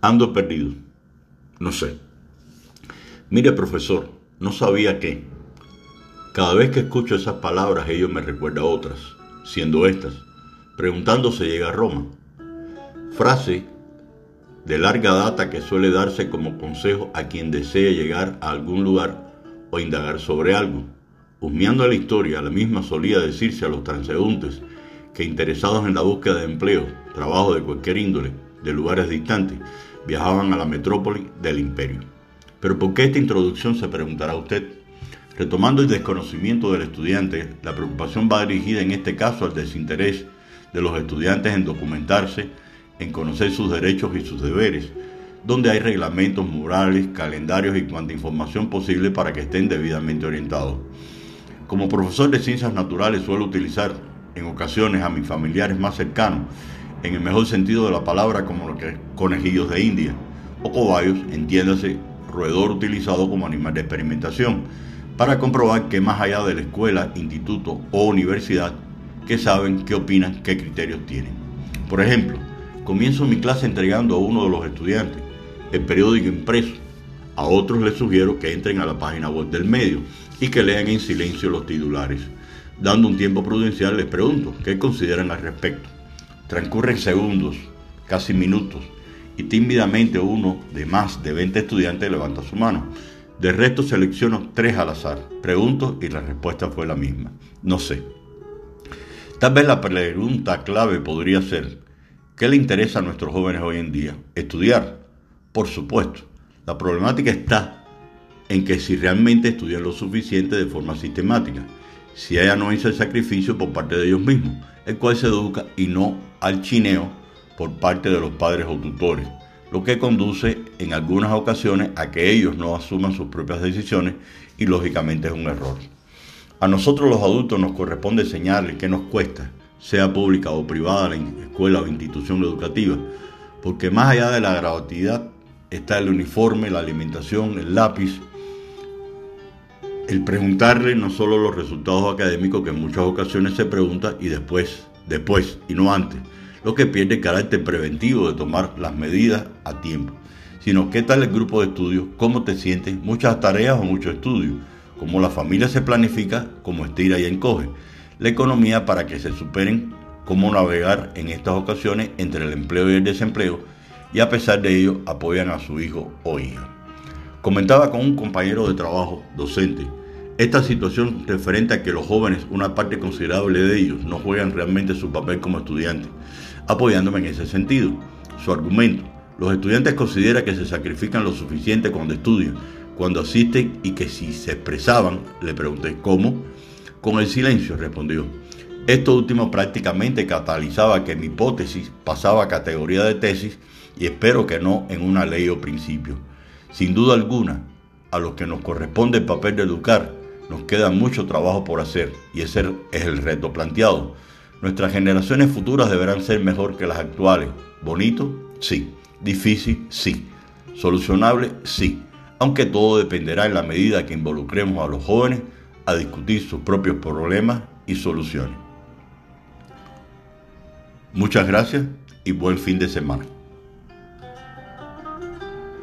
Ando perdido. No sé. Mire, profesor, no sabía que. Cada vez que escucho esas palabras, ello me recuerda otras, siendo estas, preguntándose llega a Roma. Frase de larga data que suele darse como consejo a quien desee llegar a algún lugar o indagar sobre algo. Husmeando la historia, la misma solía decirse a los transeúntes que interesados en la búsqueda de empleo, trabajo de cualquier índole, de lugares distantes, viajaban a la metrópoli del imperio. Pero ¿por qué esta introducción se preguntará usted? Retomando el desconocimiento del estudiante, la preocupación va dirigida en este caso al desinterés de los estudiantes en documentarse, en conocer sus derechos y sus deberes, donde hay reglamentos morales, calendarios y cuanta información posible para que estén debidamente orientados. Como profesor de ciencias naturales suelo utilizar en ocasiones a mis familiares más cercanos, en el mejor sentido de la palabra como los conejillos de India, o cobayos, entiéndase, roedor utilizado como animal de experimentación, para comprobar que más allá de la escuela, instituto o universidad, que saben, qué opinan, qué criterios tienen. Por ejemplo, comienzo mi clase entregando a uno de los estudiantes el periódico impreso. A otros les sugiero que entren a la página web del medio y que lean en silencio los titulares. Dando un tiempo prudencial les pregunto qué consideran al respecto. Transcurren segundos, casi minutos, y tímidamente uno de más de 20 estudiantes levanta su mano. De resto selecciono tres al azar. Pregunto y la respuesta fue la misma. No sé. Tal vez la pregunta clave podría ser, ¿qué le interesa a nuestros jóvenes hoy en día? ¿Estudiar? Por supuesto. La problemática está en que si realmente estudian lo suficiente de forma sistemática si ella no hizo el sacrificio por parte de ellos mismos, el cual se educa y no al chineo por parte de los padres o tutores, lo que conduce en algunas ocasiones a que ellos no asuman sus propias decisiones y lógicamente es un error. A nosotros los adultos nos corresponde enseñarles qué nos cuesta, sea pública o privada la escuela o institución educativa, porque más allá de la gratuidad está el uniforme, la alimentación, el lápiz, el preguntarle no solo los resultados académicos que en muchas ocasiones se pregunta y después, después y no antes, lo que pierde carácter preventivo de tomar las medidas a tiempo, sino qué tal el grupo de estudio, cómo te sientes, muchas tareas o mucho estudio, cómo la familia se planifica, cómo estira y encoge, la economía para que se superen, cómo navegar en estas ocasiones entre el empleo y el desempleo, y a pesar de ello apoyan a su hijo o hija. Comentaba con un compañero de trabajo, docente, esta situación referente a que los jóvenes, una parte considerable de ellos, no juegan realmente su papel como estudiantes, apoyándome en ese sentido. Su argumento, los estudiantes consideran que se sacrifican lo suficiente cuando estudian, cuando asisten y que si se expresaban, le pregunté cómo, con el silencio respondió. Esto último prácticamente catalizaba que mi hipótesis pasaba a categoría de tesis y espero que no en una ley o principio. Sin duda alguna, a los que nos corresponde el papel de educar, nos queda mucho trabajo por hacer y ese es el reto planteado. Nuestras generaciones futuras deberán ser mejor que las actuales. Bonito, sí. Difícil, sí. Solucionable, sí. Aunque todo dependerá en la medida que involucremos a los jóvenes a discutir sus propios problemas y soluciones. Muchas gracias y buen fin de semana.